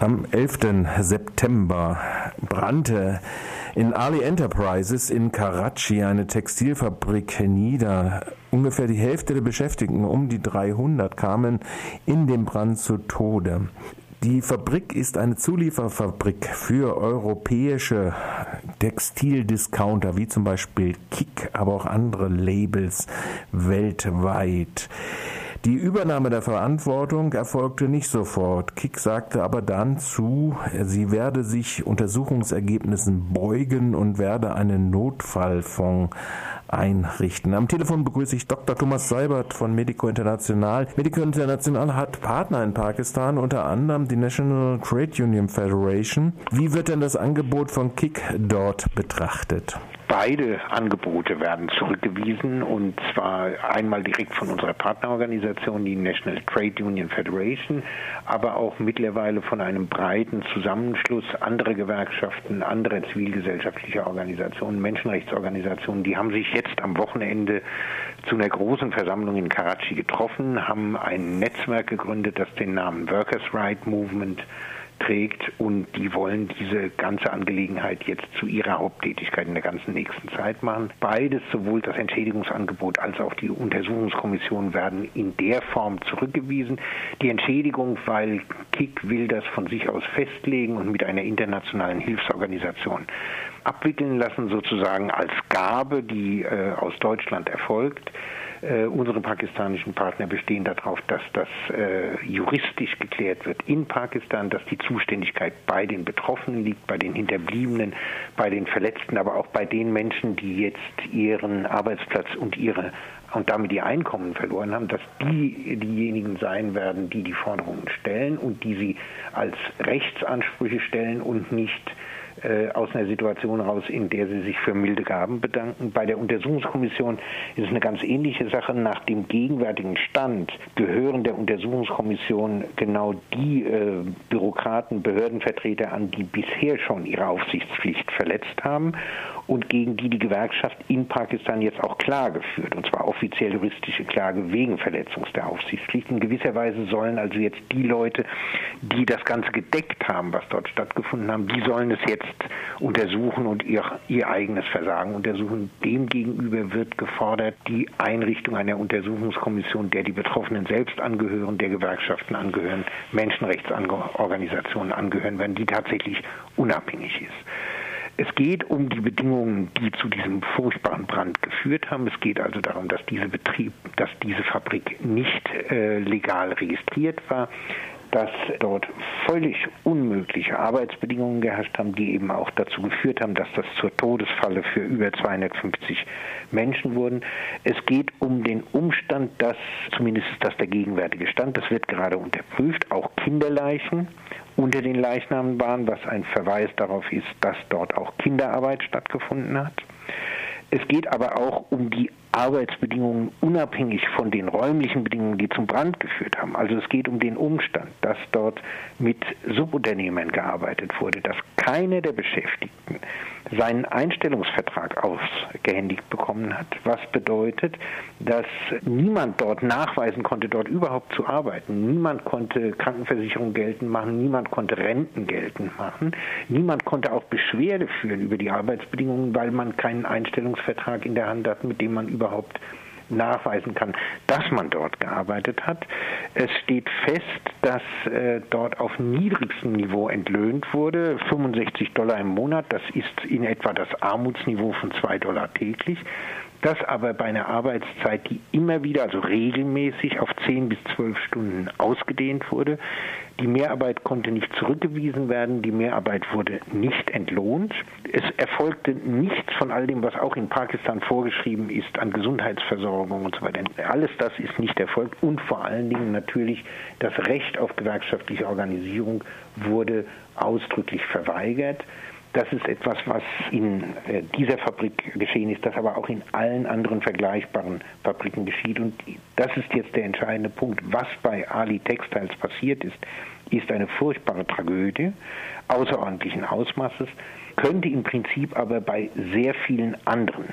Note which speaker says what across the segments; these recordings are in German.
Speaker 1: Am 11. September brannte in Ali Enterprises in Karachi eine Textilfabrik nieder. Ungefähr die Hälfte der Beschäftigten, um die 300, kamen in dem Brand zu Tode. Die Fabrik ist eine Zulieferfabrik für europäische Textildiscounter wie zum Beispiel Kick, aber auch andere Labels weltweit. Die Übernahme der Verantwortung erfolgte nicht sofort. Kick sagte aber dann zu, sie werde sich Untersuchungsergebnissen beugen und werde einen Notfallfonds einrichten. Am Telefon begrüße ich Dr. Thomas Seibert von Medico International. Medico International hat Partner in Pakistan, unter anderem die National Trade Union Federation. Wie wird denn das Angebot von Kick dort betrachtet?
Speaker 2: Beide Angebote werden zurückgewiesen und zwar einmal direkt von unserer Partnerorganisation, die National Trade Union Federation, aber auch mittlerweile von einem breiten Zusammenschluss anderer Gewerkschaften, anderer zivilgesellschaftlicher Organisationen, Menschenrechtsorganisationen. Die haben sich jetzt am Wochenende zu einer großen Versammlung in Karachi getroffen, haben ein Netzwerk gegründet, das den Namen Workers' Right Movement trägt und die wollen diese ganze Angelegenheit jetzt zu ihrer Haupttätigkeit in der ganzen nächsten Zeit machen. Beides, sowohl das Entschädigungsangebot als auch die Untersuchungskommission werden in der Form zurückgewiesen. Die Entschädigung, weil KIK will das von sich aus festlegen und mit einer internationalen Hilfsorganisation abwickeln lassen, sozusagen als Gabe, die äh, aus Deutschland erfolgt. Äh, unsere pakistanischen Partner bestehen darauf, dass das äh, juristisch geklärt wird in Pakistan, dass die Zuständigkeit bei den Betroffenen liegt, bei den Hinterbliebenen, bei den Verletzten, aber auch bei den Menschen, die jetzt ihren Arbeitsplatz und ihre und damit ihr Einkommen verloren haben, dass die diejenigen sein werden, die die Forderungen stellen und die sie als Rechtsansprüche stellen und nicht äh, aus einer Situation raus, in der sie sich für milde Gaben bedanken. Bei der Untersuchungskommission ist es eine ganz ähnliche Sache. Nach dem gegenwärtigen Stand gehören der Untersuchungskommission genau die äh, Bürokraten, Behördenvertreter an, die bisher schon ihre Aufsichtspflicht verletzt haben und gegen die die Gewerkschaft in Pakistan jetzt auch Klage führt, und zwar offiziell juristische Klage wegen Verletzung der Aufsichtspflicht. In gewisser Weise sollen also jetzt die Leute, die das Ganze gedeckt haben, was dort stattgefunden haben, die sollen es jetzt untersuchen und ihr, ihr eigenes Versagen untersuchen. Demgegenüber wird gefordert, die Einrichtung einer Untersuchungskommission, der die Betroffenen selbst angehören, der Gewerkschaften angehören, Menschenrechtsorganisationen angehören werden, die tatsächlich unabhängig ist. Es geht um die Bedingungen, die zu diesem furchtbaren Brand geführt haben. Es geht also darum, dass diese Betrieb, dass diese Fabrik nicht äh, legal registriert war, dass dort völlig unmögliche Arbeitsbedingungen geherrscht haben, die eben auch dazu geführt haben, dass das zur Todesfalle für über 250 Menschen wurden. Es geht um den Umstand, dass, zumindest ist das der gegenwärtige Stand, das wird gerade unterprüft, auch Kinderleichen unter den Leichnamen waren, was ein Verweis darauf ist, dass dort auch Kinderarbeit stattgefunden hat. Es geht aber auch um die Arbeitsbedingungen unabhängig von den räumlichen Bedingungen, die zum Brand geführt haben. Also es geht um den Umstand, dass dort mit Subunternehmern gearbeitet wurde, dass keiner der Beschäftigten seinen Einstellungsvertrag ausgehändigt bekommen hat, was bedeutet, dass niemand dort nachweisen konnte, dort überhaupt zu arbeiten. Niemand konnte Krankenversicherung geltend machen, niemand konnte Renten geltend machen, niemand konnte auch Beschwerde führen über die Arbeitsbedingungen, weil man keinen Einstellungsvertrag in der Hand hat, mit dem man überhaupt nachweisen kann, dass man dort gearbeitet hat. Es steht fest, dass äh, dort auf niedrigstem Niveau entlöhnt wurde, 65 Dollar im Monat, das ist in etwa das Armutsniveau von 2 Dollar täglich. Das aber bei einer Arbeitszeit, die immer wieder, also regelmäßig auf 10 bis 12 Stunden ausgedehnt wurde, die Mehrarbeit konnte nicht zurückgewiesen werden, die Mehrarbeit wurde nicht entlohnt. Es erfolgte nichts von all dem, was auch in Pakistan vorgeschrieben ist an Gesundheitsversorgung und so weiter. Alles das ist nicht erfolgt und vor allen Dingen natürlich das Recht auf gewerkschaftliche Organisierung wurde ausdrücklich verweigert. Das ist etwas, was in äh, dieser Fabrik geschehen ist, das aber auch in allen anderen vergleichbaren Fabriken geschieht. Und das ist jetzt der entscheidende Punkt. Was bei Ali Textiles passiert ist, ist eine furchtbare Tragödie außerordentlichen Ausmaßes, könnte im Prinzip aber bei sehr vielen anderen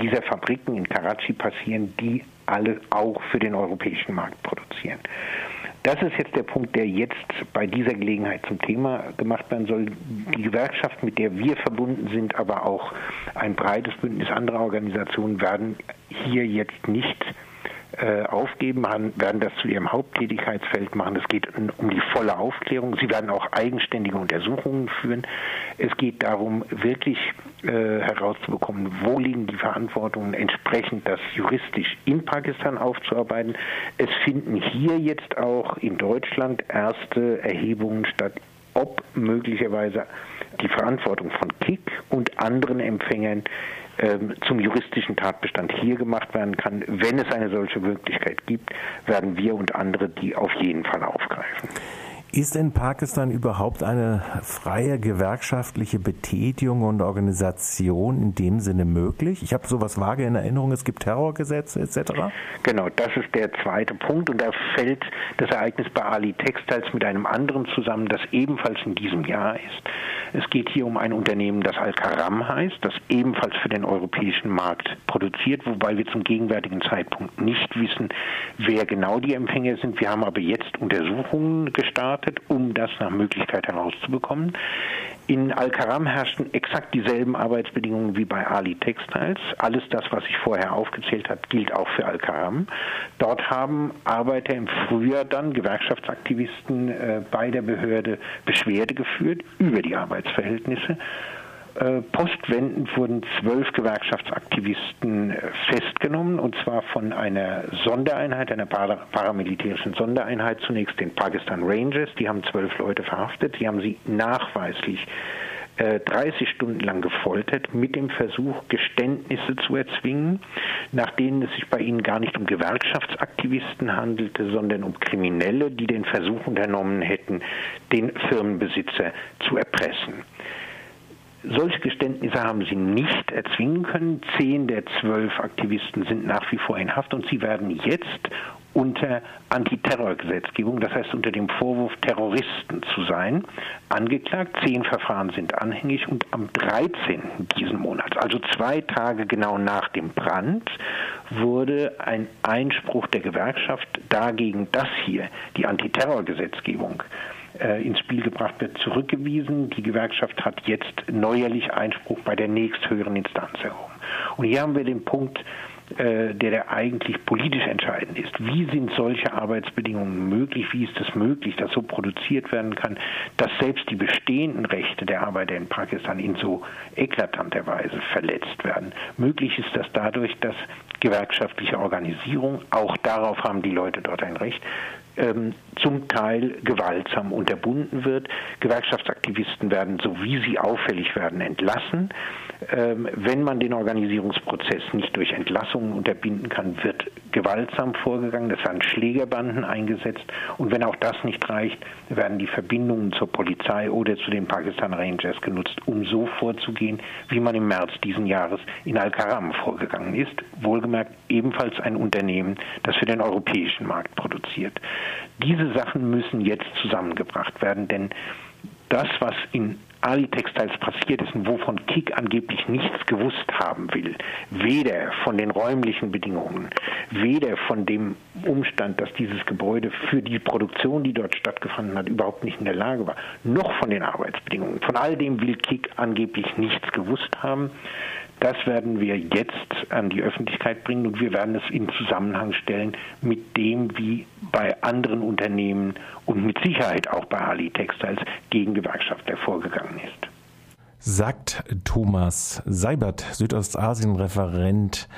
Speaker 2: dieser Fabriken in Karachi passieren, die alle auch für den europäischen Markt produzieren. Das ist jetzt der Punkt, der jetzt bei dieser Gelegenheit zum Thema gemacht werden soll. Die Gewerkschaft, mit der wir verbunden sind, aber auch ein breites Bündnis anderer Organisationen werden hier jetzt nicht äh, aufgeben, werden das zu ihrem Haupttätigkeitsfeld machen. Es geht um die volle Aufklärung. Sie werden auch eigenständige Untersuchungen führen. Es geht darum, wirklich äh, herauszubekommen, wo liegen die Verantwortungen, entsprechend das juristisch in Pakistan aufzuarbeiten. Es finden hier jetzt auch in Deutschland erste Erhebungen statt, ob möglicherweise die Verantwortung von KIK und anderen Empfängern zum juristischen Tatbestand hier gemacht werden kann. Wenn es eine solche Möglichkeit gibt, werden wir und andere die auf jeden Fall aufgreifen.
Speaker 1: Ist in Pakistan überhaupt eine freie gewerkschaftliche Betätigung und Organisation in dem Sinne möglich? Ich habe sowas vage in Erinnerung, es gibt Terrorgesetze etc.
Speaker 2: Genau, das ist der zweite Punkt und da fällt das Ereignis bei Ali Textiles mit einem anderen zusammen, das ebenfalls in diesem Jahr ist. Es geht hier um ein Unternehmen, das Al-Karam heißt, das ebenfalls für den europäischen Markt produziert, wobei wir zum gegenwärtigen Zeitpunkt nicht wissen, wer genau die Empfänger sind. Wir haben aber jetzt Untersuchungen gestartet, um das nach Möglichkeit herauszubekommen. In Al-Karam herrschten exakt dieselben Arbeitsbedingungen wie bei Ali Textiles. Alles das, was ich vorher aufgezählt habe, gilt auch für Al-Karam. Dort haben Arbeiter im Frühjahr dann, Gewerkschaftsaktivisten, äh, bei der Behörde Beschwerde geführt über die Arbeitsverhältnisse. Äh, postwendend wurden zwölf Gewerkschaftsaktivisten äh, festgenommen, und zwar von einer Sondereinheit, einer paramilitärischen Sondereinheit, zunächst den Pakistan Rangers. Die haben zwölf Leute verhaftet. Die haben sie nachweislich 30 äh, Stunden lang gefoltert mit dem Versuch, Geständnisse zu erzwingen, nach denen es sich bei ihnen gar nicht um Gewerkschaftsaktivisten handelte, sondern um Kriminelle, die den Versuch unternommen hätten, den Firmenbesitzer zu erpressen. Solche Geständnisse haben sie nicht erzwingen können. Zehn der zwölf Aktivisten sind nach wie vor in Haft und sie werden jetzt unter Antiterrorgesetzgebung, das heißt unter dem Vorwurf, Terroristen zu sein, angeklagt. Zehn Verfahren sind anhängig und am 13. diesen Monats, also zwei Tage genau nach dem Brand, wurde ein Einspruch der Gewerkschaft dagegen, dass hier die Antiterrorgesetzgebung äh, ins Spiel gebracht wird, zurückgewiesen. Die Gewerkschaft hat jetzt neuerlich Einspruch bei der nächsthöheren Instanz erhoben. Und hier haben wir den Punkt, äh, der, der eigentlich politisch entscheidend ist. Wie sind solche Arbeitsbedingungen möglich? Wie ist es möglich, dass so produziert werden kann, dass selbst die bestehenden Rechte der Arbeiter in Pakistan in so eklatanter Weise verletzt werden? Möglich ist das dadurch, dass gewerkschaftliche Organisierung, auch darauf haben die Leute dort ein Recht, ähm, zum Teil gewaltsam unterbunden wird. Gewerkschaftsaktivisten werden, so wie sie auffällig werden, entlassen. Ähm, wenn man den Organisierungsprozess nicht durch Entlassungen unterbinden kann, wird gewaltsam vorgegangen. Es werden Schlägerbanden eingesetzt. Und wenn auch das nicht reicht, werden die Verbindungen zur Polizei oder zu den Pakistan Rangers genutzt, um so vorzugehen, wie man im März diesen Jahres in Al-Karam vorgegangen ist. Wohlgemerkt ebenfalls ein Unternehmen, das für den europäischen Markt produziert. Diese Sachen müssen jetzt zusammengebracht werden, denn das, was in Ali Textiles passiert ist und wovon Kik angeblich nichts gewusst haben will, weder von den räumlichen Bedingungen, weder von dem Umstand, dass dieses Gebäude für die Produktion, die dort stattgefunden hat, überhaupt nicht in der Lage war, noch von den Arbeitsbedingungen. Von all dem will Kik angeblich nichts gewusst haben. Das werden wir jetzt an die Öffentlichkeit bringen und wir werden es in Zusammenhang stellen mit dem, wie bei anderen Unternehmen und mit Sicherheit auch bei Ali Textiles gegen Gewerkschaftler vorgegangen ist.
Speaker 1: Sagt Thomas Seibert, Südostasien-Referent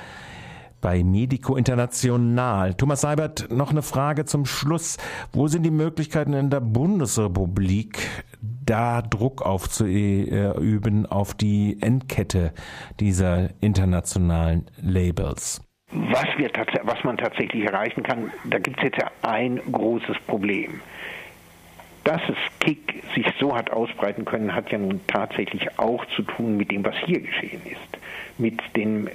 Speaker 1: bei Medico International. Thomas Seibert, noch eine Frage zum Schluss. Wo sind die Möglichkeiten in der Bundesrepublik, da Druck aufzuüben auf die Endkette dieser internationalen Labels?
Speaker 2: Was, wir was man tatsächlich erreichen kann, da gibt es jetzt ja ein großes Problem. Dass es Kick sich so hat ausbreiten können, hat ja nun tatsächlich auch zu tun mit dem, was hier geschehen ist. Mit dem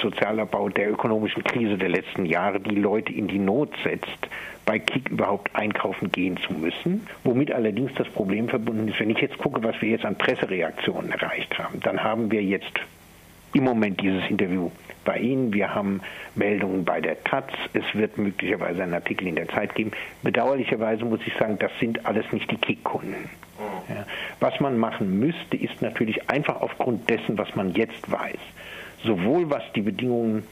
Speaker 2: Sozialabbau der ökonomischen Krise der letzten Jahre, die Leute in die Not setzt, bei Kick überhaupt einkaufen gehen zu müssen. Womit allerdings das Problem verbunden ist, wenn ich jetzt gucke, was wir jetzt an Pressereaktionen erreicht haben, dann haben wir jetzt im Moment dieses Interview bei Ihnen. Wir haben Meldungen bei der Taz. Es wird möglicherweise einen Artikel in der Zeit geben. Bedauerlicherweise muss ich sagen, das sind alles nicht die Kick-Kunden. Ja. Was man machen müsste, ist natürlich einfach aufgrund dessen, was man jetzt weiß, sowohl was die Bedingungen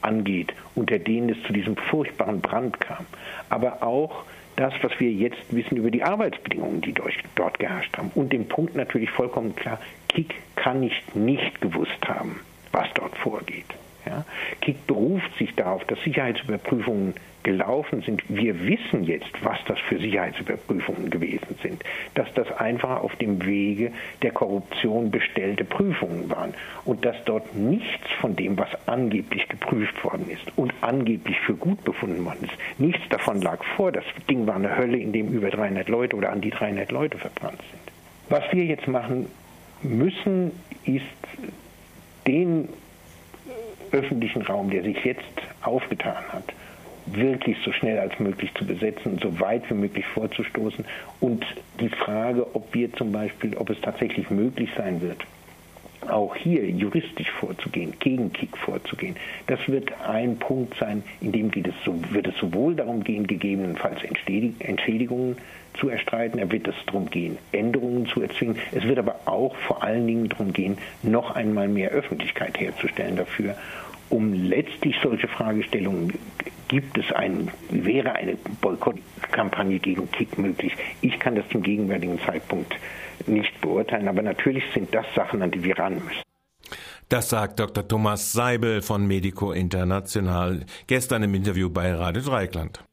Speaker 2: angeht, unter denen es zu diesem furchtbaren Brand kam, aber auch das, was wir jetzt wissen über die Arbeitsbedingungen, die dort geherrscht haben. Und den Punkt natürlich vollkommen klar, Kik kann nicht nicht gewusst haben, was dort vorgeht. Ja? KIK beruft sich darauf, dass Sicherheitsüberprüfungen gelaufen sind. Wir wissen jetzt, was das für Sicherheitsüberprüfungen gewesen sind. Dass das einfach auf dem Wege der Korruption bestellte Prüfungen waren. Und dass dort nichts von dem, was angeblich geprüft worden ist und angeblich für gut befunden worden ist, nichts davon lag vor. Das Ding war eine Hölle, in dem über 300 Leute oder an die 300 Leute verbrannt sind. Was wir jetzt machen müssen, ist den öffentlichen Raum, der sich jetzt aufgetan hat, wirklich so schnell als möglich zu besetzen, so weit wie möglich vorzustoßen und die Frage, ob wir zum Beispiel, ob es tatsächlich möglich sein wird, auch hier juristisch vorzugehen, gegen Kick vorzugehen, das wird ein Punkt sein, in dem geht es wird es sowohl darum gehen, gegebenenfalls Entschädigungen zu erstreiten, er wird es darum gehen, Änderungen zu erzwingen, es wird aber auch vor allen Dingen darum gehen, noch einmal mehr Öffentlichkeit herzustellen dafür um letztlich solche Fragestellungen gibt es ein, wäre eine Boykottkampagne gegen Kick möglich? Ich kann das zum gegenwärtigen Zeitpunkt nicht beurteilen, aber natürlich sind das Sachen, an die wir ran müssen.
Speaker 1: Das sagt Dr. Thomas Seibel von Medico International gestern im Interview bei Radio Dreikland.